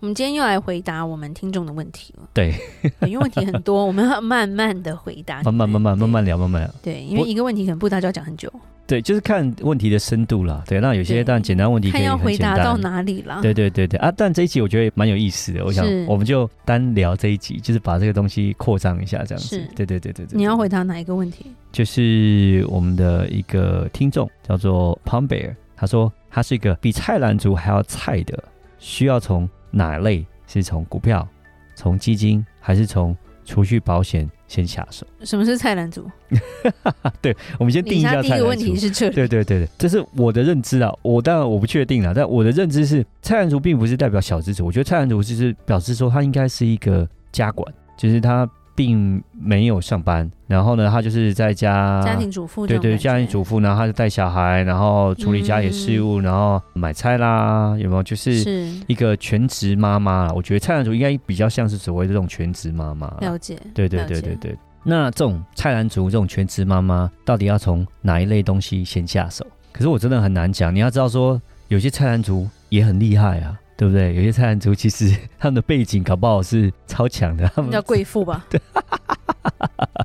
我们今天又来回答我们听众的问题了。对，因为问题很多，我们要慢慢的回答。慢慢慢慢慢慢聊，慢慢聊。对，因为一个问题可能不大就要讲很久。对，就是看问题的深度啦。对，那有些当然简单问题可以很简单，看要回答到哪里了。对对对对啊！但这一集我觉得蛮有意思的，我想我们就单聊这一集，就是把这个东西扩张一下，这样子。对对对对对。你要回答哪一个问题？就是我们的一个听众叫做 Palm Bear，他说他是一个比菜篮族还要菜的，需要从哪类？是从股票、从基金，还是从储蓄保险先下手？什么是菜篮族？对，我们先定一下。第一个问题是这里。对对对对，这是我的认知啊。我当然我不确定了，但我的认知是，菜篮族并不是代表小资族。我觉得菜篮族就是表示说，他应该是一个家管，就是他。并没有上班，然后呢，他就是在家家庭主妇，对对，家庭主妇，然后他就带小孩，然后处理家里事务，嗯、然后买菜啦，有没有？就是一个全职妈妈。我觉得菜篮族应该比较像是所谓的这种全职妈妈。了解，对对对对对。那这种菜篮族这种全职妈妈，到底要从哪一类东西先下手？可是我真的很难讲。你要知道说，有些菜篮族也很厉害啊。对不对？有些菜篮族其实他们的背景搞不好是超强的，他们叫贵妇吧？对，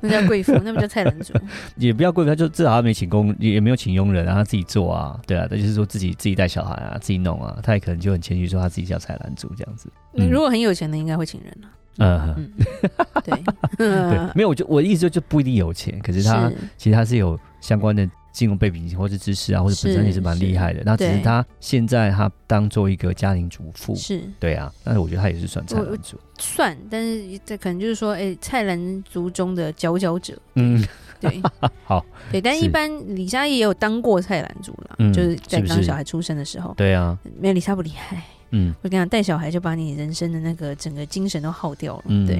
那叫贵妇，那不叫菜篮族。也不要贵妇，他就至少他没请工，也没有请佣人，然后他自己做啊，对啊，他就是说自己自己带小孩啊，自己弄啊，他也可能就很谦虚说他自己叫菜篮族这样子。你、嗯、如果很有钱的，应该会请人啊。嗯，嗯对，对，没有，我就我的意思就就不一定有钱，可是他是其实他是有相关的。金融背景或者知识啊，或者本身也是蛮厉害的。那只是他现在他当做一个家庭主妇，是对啊。但是我觉得他也是算菜篮族，算。但是这可能就是说，哎、欸，菜篮族中的佼佼者。嗯，对。好，对。但一般李莎也有当过菜篮族了，嗯、就是在当小孩出生的时候。对啊，没有李莎不厉害。嗯，我跟你讲，带小孩就把你人生的那个整个精神都耗掉了。嗯、对。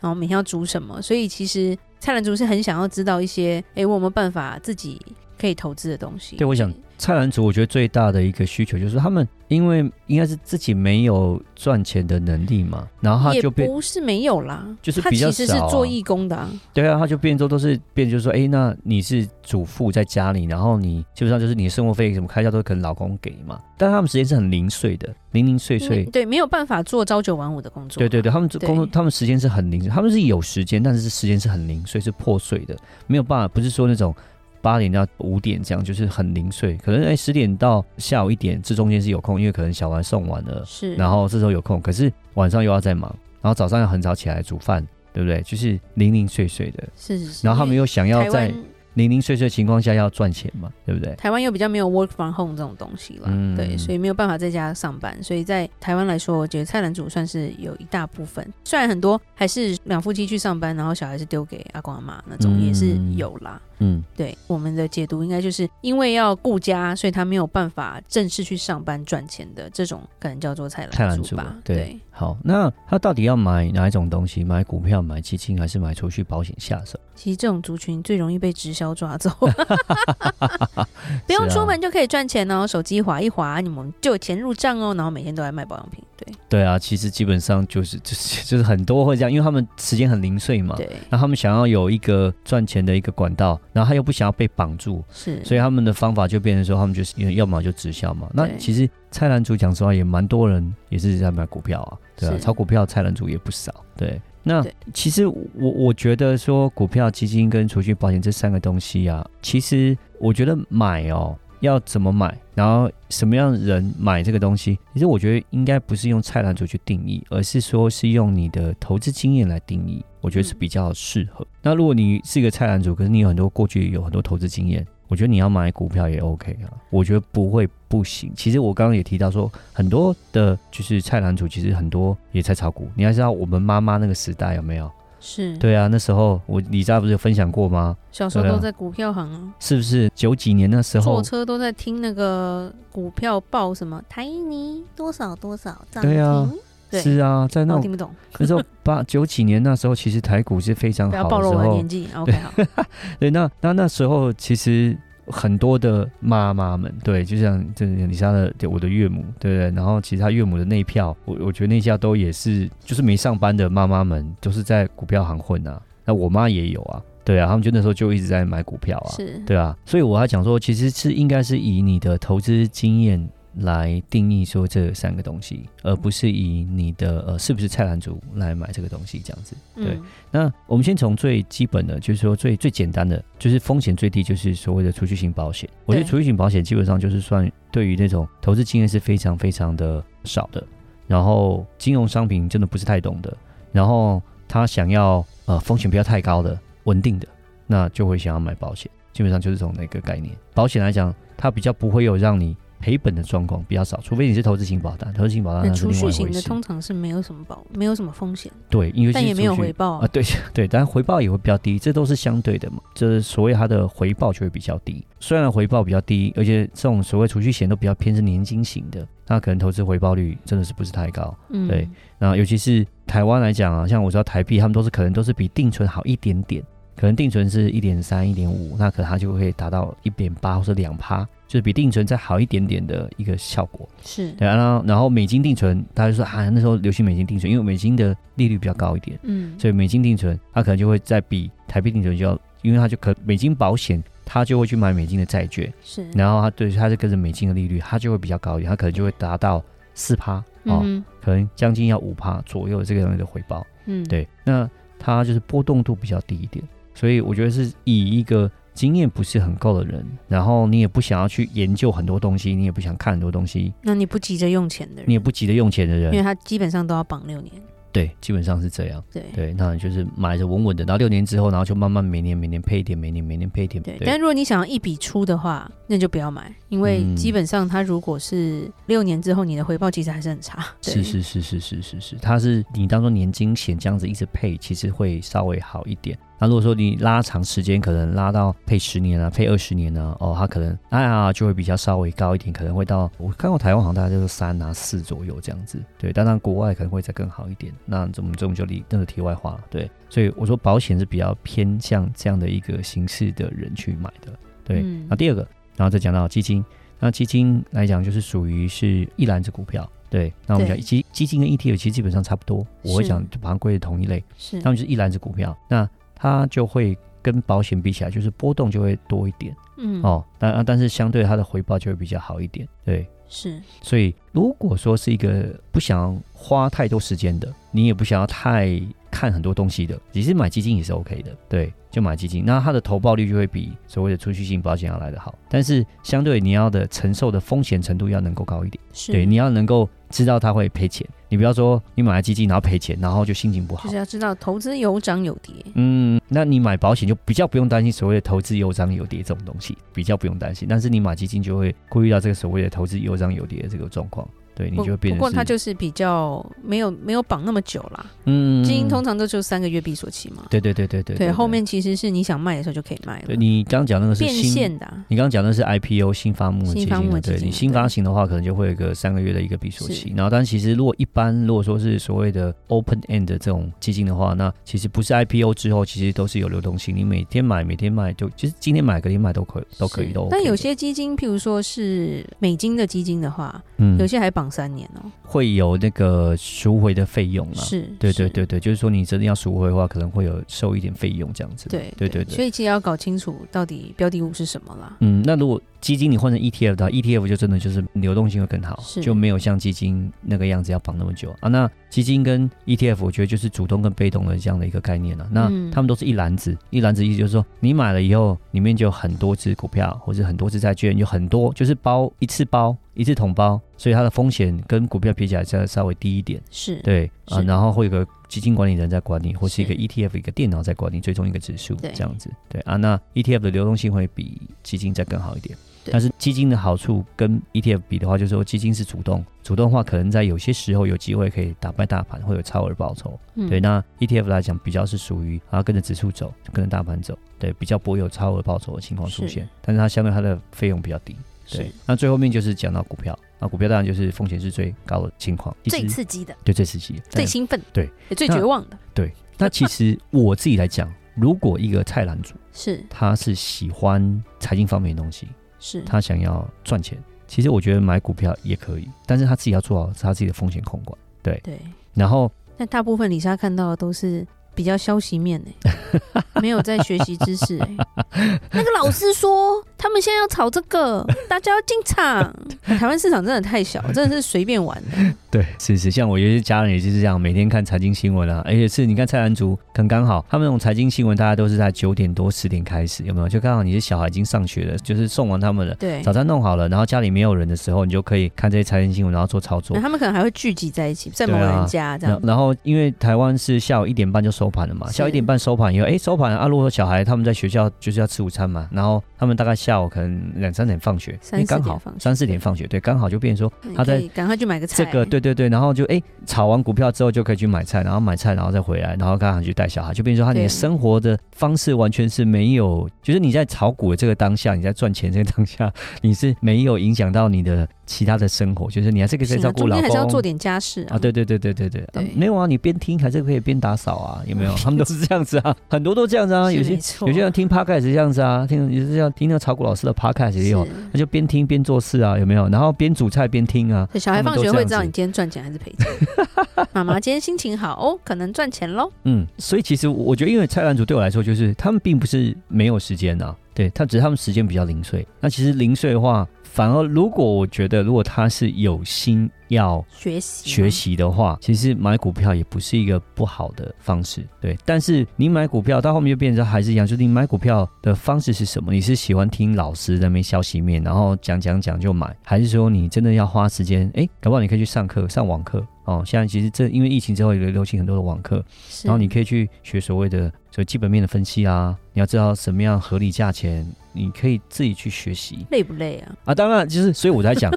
然后每天要煮什么，所以其实菜篮族是很想要知道一些，哎、欸，我有没有办法自己。可以投资的东西。对，我想菜篮族，我觉得最大的一个需求就是他们，因为应该是自己没有赚钱的能力嘛，然后他就变，不是没有啦，就是比较少、啊、他其实是做义工的、啊。对啊，他就变做都是变，就是说，哎，那你是主妇在家里，然后你基本上就是你的生活费什么开销都可能老公给嘛，但他们时间是很零碎的，零零碎碎，对，没有办法做朝九晚五的工作。对对对，他们工作，他们时间是很零碎，他们是有时间，但是时间是很零碎，是破碎的，没有办法，不是说那种。八点到五点这样就是很零碎，可能哎十点到下午一点这中间是有空，因为可能小孩送完了，是，然后这时候有空，可是晚上又要再忙，然后早上要很早起来煮饭，对不对？就是零零碎碎的，是是是。然后他们又想要在零零碎碎的情况下要赚钱嘛，对不对？台湾又比较没有 work from home 这种东西了，嗯、对，所以没有办法在家上班，所以在台湾来说，我觉得菜篮族算是有一大部分，虽然很多还是两夫妻去上班，然后小孩是丢给阿公阿妈那种，也是有啦。嗯嗯，对，我们的解读应该就是因为要顾家，所以他没有办法正式去上班赚钱的这种，可能叫做菜篮族吧。对，对好，那他到底要买哪一种东西？买股票、买基金，还是买储蓄保险下手？其实这种族群最容易被直销抓走，不用出门就可以赚钱哦，手机划一划，你们就有钱入账哦，然后每天都在卖保养品。对对啊，其实基本上就是 就是就是很多会这样，因为他们时间很零碎嘛，对，那他们想要有一个赚钱的一个管道，然后他又不想要被绑住，是，所以他们的方法就变成说，他们就是要么就直销嘛。那其实菜篮族讲实话也蛮多人也是在买股票啊，对啊，炒股票菜篮族也不少。对，那其实我我觉得说股票、基金跟储蓄保险这三个东西啊，其实我觉得买哦。要怎么买，然后什么样的人买这个东西？其实我觉得应该不是用菜篮主去定义，而是说是用你的投资经验来定义。我觉得是比较适合。嗯、那如果你是一个菜篮主，可是你有很多过去有很多投资经验，我觉得你要买股票也 OK 啊。我觉得不会不行。其实我刚刚也提到说，很多的就是菜篮族，其实很多也在炒股。你要知道我们妈妈那个时代有没有？是。对啊，那时候我李扎不是有分享过吗？小时候都在股票行啊，是不是？九几年那时候。坐车都在听那个股票报什么？台泥多少多少涨停？对啊，是啊，在那听不懂。那时候八九几年那时候，其实台股是非常好的时候。不要暴露我的年纪，OK 好。对，那那那时候其实很多的妈妈们，对，就像这李莎的我的岳母，对不对？然后其实他岳母的那一票，我我觉得那家都也是，就是没上班的妈妈们，都是在股票行混啊。那我妈也有啊，对啊，他们就那时候就一直在买股票啊，是，对啊。所以我还讲说，其实是应该是以你的投资经验。来定义说这三个东西，而不是以你的呃是不是菜篮族来买这个东西这样子。对，嗯、那我们先从最基本的，就是说最最简单的，就是风险最低，就是所谓的储蓄型保险。我觉得储蓄型保险基本上就是算对于那种投资经验是非常非常的少的，然后金融商品真的不是太懂的，然后他想要呃风险不要太高的稳定的，那就会想要买保险。基本上就是从那个概念。保险来讲，它比较不会有让你。赔本的状况比较少，除非你是投资型保单。投资型保单。储蓄型的通常是没有什么保，没有什么风险。对，因为但也没有回报啊。啊对 对，但回报也会比较低，这都是相对的嘛。就是所谓它的回报就会比较低。虽然回报比较低，而且这种所谓储蓄险都比较偏是年金型的，那可能投资回报率真的是不是太高。嗯，对。那尤其是台湾来讲啊，像我知道台币，他们都是可能都是比定存好一点点，可能定存是一点三、一点五，那可能它就会达到一点八或者两趴。就是比定存再好一点点的一个效果，是。对，然后然后美金定存，大家就说啊，那时候流行美金定存，因为美金的利率比较高一点，嗯，所以美金定存它可能就会再比台币定存就要，因为它就可美金保险，它就会去买美金的债券，是，然后它对它是跟着美金的利率，它就会比较高一点，它可能就会达到四趴哦，嗯、可能将近要五趴左右的这个东西的回报，嗯，对，那它就是波动度比较低一点，所以我觉得是以一个。经验不是很够的人，然后你也不想要去研究很多东西，你也不想看很多东西，那你不急着用钱的人，你也不急着用钱的人，因为他基本上都要绑六年。对，基本上是这样。对对，那就是买着稳稳的，然后六年之后，然后就慢慢每年每年配一点，每年每年配一点。对，但如果你想要一笔出的话，那就不要买，因为基本上它如果是六年之后，你的回报其实还是很差。是是是是是是是，它是你当做年金险这样子一直配，其实会稍微好一点。那如果说你拉长时间，可能拉到配十年啊，配二十年啊，哦，它可能哎呀就会比较稍微高一点，可能会到我看过台湾好像大概就是三啊四左右这样子。对，当然国外可能会再更好一点。那这么这么就离那个题外话了。对，所以我说保险是比较偏向这样的一个形式的人去买的。对，嗯、那第二个，然后再讲到基金，那基金来讲就是属于是一篮子股票。对，那我们讲基基金跟 ETF 其实基本上差不多，我会讲就把它归为同一类。是，他们就是一篮子股票。那它就会跟保险比起来，就是波动就会多一点，嗯。哦，但但是相对它的回报就会比较好一点，对，是。所以如果说是一个不想花太多时间的，你也不想要太看很多东西的，其实买基金也是 OK 的，对。就买基金，那它的投报率就会比所谓的储蓄性保险要来得好，但是相对你要的承受的风险程度要能够高一点。是对，你要能够知道它会赔钱，你不要说你买了基金然后赔钱，然后就心情不好。就是要知道投资有涨有跌。嗯，那你买保险就比较不用担心所谓的投资有涨有跌这种东西，比较不用担心。但是你买基金就会顾虑到这个所谓的投资有涨有跌的这个状况。对，你就变。不过它就是比较没有没有绑那么久啦。嗯，基金通常都就三个月闭锁期嘛。对对对对对。对，后面其实是你想卖的时候就可以卖了。对，你刚刚讲那个是变现的。你刚刚讲的是 IPO 新发募基金。对，你新发行的话，可能就会有个三个月的一个闭锁期。然后，但其实如果一般如果说是所谓的 open end 这种基金的话，那其实不是 IPO 之后，其实都是有流动性。你每天买，每天卖，就其实今天买，隔天卖都可以，都可以都。但有些基金，譬如说是美金的基金的话，嗯，有些还绑三年哦。会有那个赎回的费用啊，是，对对对对，就是说你真的要赎回的话，可能会有收一点费用这样子。对对对对，所以其实要搞清楚到底标的物是什么啦。嗯，那如果基金你换成 ETF 的话，ETF 就真的就是流动性会更好，就没有像基金那个样子要绑那么久啊。那基金跟 ETF，我觉得就是主动跟被动的这样的一个概念了。那他们都是一篮子，一篮子意思就是说，你买了以后，里面就有很多只股票或者很多只债券，有很多就是包一次包。一次统包，所以它的风险跟股票比起来稍稍微低一点。是对啊，然后会有个基金管理人在管理，或是一个 ETF 一个电脑在管理，追踪一个指数这样子。对啊，那 ETF 的流动性会比基金再更好一点。但是基金的好处跟 ETF 比的话，就是说基金是主动，主动的话可能在有些时候有机会可以打败大盘，会有超额报酬。对，那 ETF 来讲比较是属于啊跟着指数走，跟着大盘走，对，比较不会有超额报酬的情况出现。但是它相对它的费用比较低。对，那最后面就是讲到股票，那，股票当然就是风险是最高的情况，最刺激的，对，最刺激的，最兴奋，对，也最绝望的，对。那其实我自己来讲，如果一个菜篮族 是。他是喜欢财经方面的东西，是他想要赚钱，其实我觉得买股票也可以，但是他自己要做好他自己的风险控管，对对。然后，那大部分李莎看到的都是。比较消息面呢、欸，没有在学习知识哎、欸。那个老师说，他们现在要炒这个，大家要进场。台湾市场真的太小，真的是随便玩的。对，是是，像我有些家人也就是这样，每天看财经新闻啊，而且是你看蔡澜竹，刚刚好，他们那种财经新闻，大家都是在九点多十点开始，有没有？就刚好你的小孩已经上学了，就是送完他们了，对，早餐弄好了，然后家里没有人的时候，你就可以看这些财经新闻，然后做操作。他们可能还会聚集在一起，在某人家这样。然后因为台湾是下午一点半就收。收盘了嘛？下午一点半收盘以后，哎，收盘啊！如果小孩他们在学校就是要吃午餐嘛，然后他们大概下午可能两三点放学，三四点放，三四点放学，对，刚好就变成说他在赶快去买个菜。这个对对对，然后就哎炒完股票之后就可以去买菜，然后买菜然后再回来，然后刚好去带小孩，就变成说他你的生活的方式完全是没有，就是你在炒股的这个当下，你在赚钱这个当下，你是没有影响到你的。其他的生活就是你还是可以照顾老公，还是要做点家事啊？对对对对对对，没有啊，你边听还是可以边打扫啊？有没有？他们都是这样子啊，很多都这样子啊。有些有些人听 podcast 是这样子啊，听也是这样听那个炒股老师的 podcast 也有，那就边听边做事啊，有没有？然后边煮菜边听啊。小孩放学会知道你今天赚钱还是赔钱。妈妈今天心情好哦，可能赚钱喽。嗯，所以其实我觉得，因为菜篮族对我来说，就是他们并不是没有时间啊，对他只是他们时间比较零碎。那其实零碎的话。反而，如果我觉得，如果他是有心要学习学习的话，其实买股票也不是一个不好的方式，对。但是你买股票到后面就变成还是一样，就是你买股票的方式是什么？你是喜欢听老师在那边消息面，然后讲讲讲就买，还是说你真的要花时间？哎，搞不好你可以去上课，上网课哦。现在其实这因为疫情之后，也流行很多的网课，然后你可以去学所谓的所谓基本面的分析啊，你要知道什么样合理价钱。你可以自己去学习，累不累啊？啊，当然，就是所以我在讲，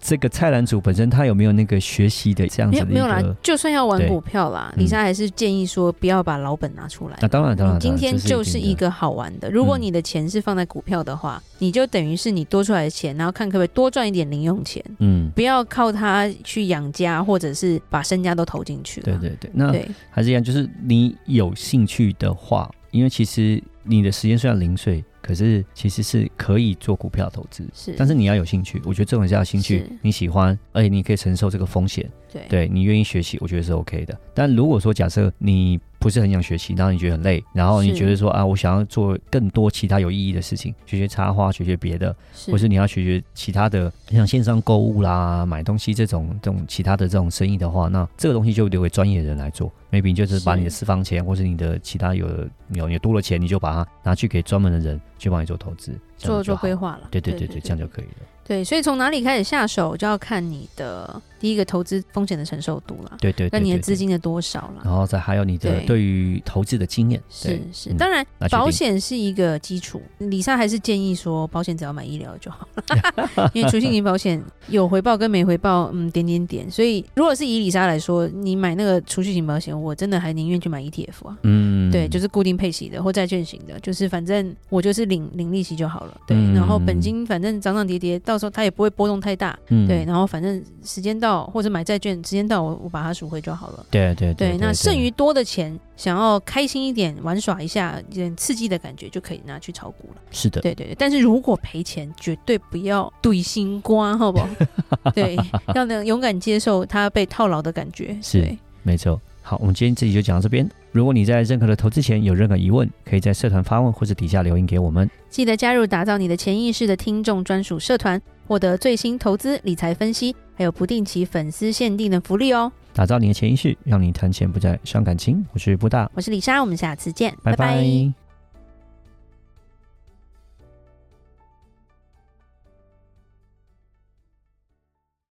这个菜篮主本身他有没有那个学习的这样子？没有啦，就算要玩股票啦，李莎还是建议说不要把老本拿出来。那当然，当然，今天就是一个好玩的。如果你的钱是放在股票的话，你就等于是你多出来的钱，然后看可不可以多赚一点零用钱。嗯，不要靠它去养家，或者是把身家都投进去。对对对，那还是一样，就是你有兴趣的话，因为其实你的时间虽然零碎。可是其实是可以做股票投资，是，但是你要有兴趣。我觉得这种是要兴趣，你喜欢，而且你可以承受这个风险，对，对你愿意学习，我觉得是 OK 的。但如果说假设你不是很想学习，然后你觉得很累，然后你觉得说啊，我想要做更多其他有意义的事情，学学插花，学学别的，或是你要学学其他的，像线上购物啦、买东西这种这种其他的这种生意的话，那这个东西就留给专业的人来做。maybe 就是把你的私房钱，或是你的其他有有有多了钱，你就把它拿去给专门的人去帮你做投资，做做规划了。对对对对，这样就可以了。对，所以从哪里开始下手，就要看你的第一个投资风险的承受度了。对对，那你的资金的多少了？然后再还有你的对于投资的经验。是是，当然保险是一个基础。李莎还是建议说，保险只要买医疗就好了，因为储蓄型保险有回报跟没回报，嗯，点点点。所以如果是以李莎来说，你买那个储蓄型保险，我真的还宁愿去买 ETF 啊。嗯，对，就是固定配息的或债券型的，就是反正我就是领领利息就好了。对，然后本金反正涨涨跌跌，到。说它也不会波动太大，嗯，对，然后反正时间到或者买债券时间到，我我把它赎回就好了。对对对，对，那剩余多的钱，想要开心一点玩耍一下，一点刺激的感觉，就可以拿去炒股了。是的，对对对。但是如果赔钱，绝对不要怼心瓜，好不好？对，要能勇敢接受它被套牢的感觉。是，没错。好，我们今天这集就讲到这边。如果你在任何的投资前有任何疑问，可以在社团发问或者底下留言给我们。记得加入打造你的潜意识的听众专属社团，获得最新投资理财分析，还有不定期粉丝限定的福利哦。打造你的潜意识，让你谈钱不再伤感情。我是布大，我是李莎，我们下次见，拜拜。拜拜。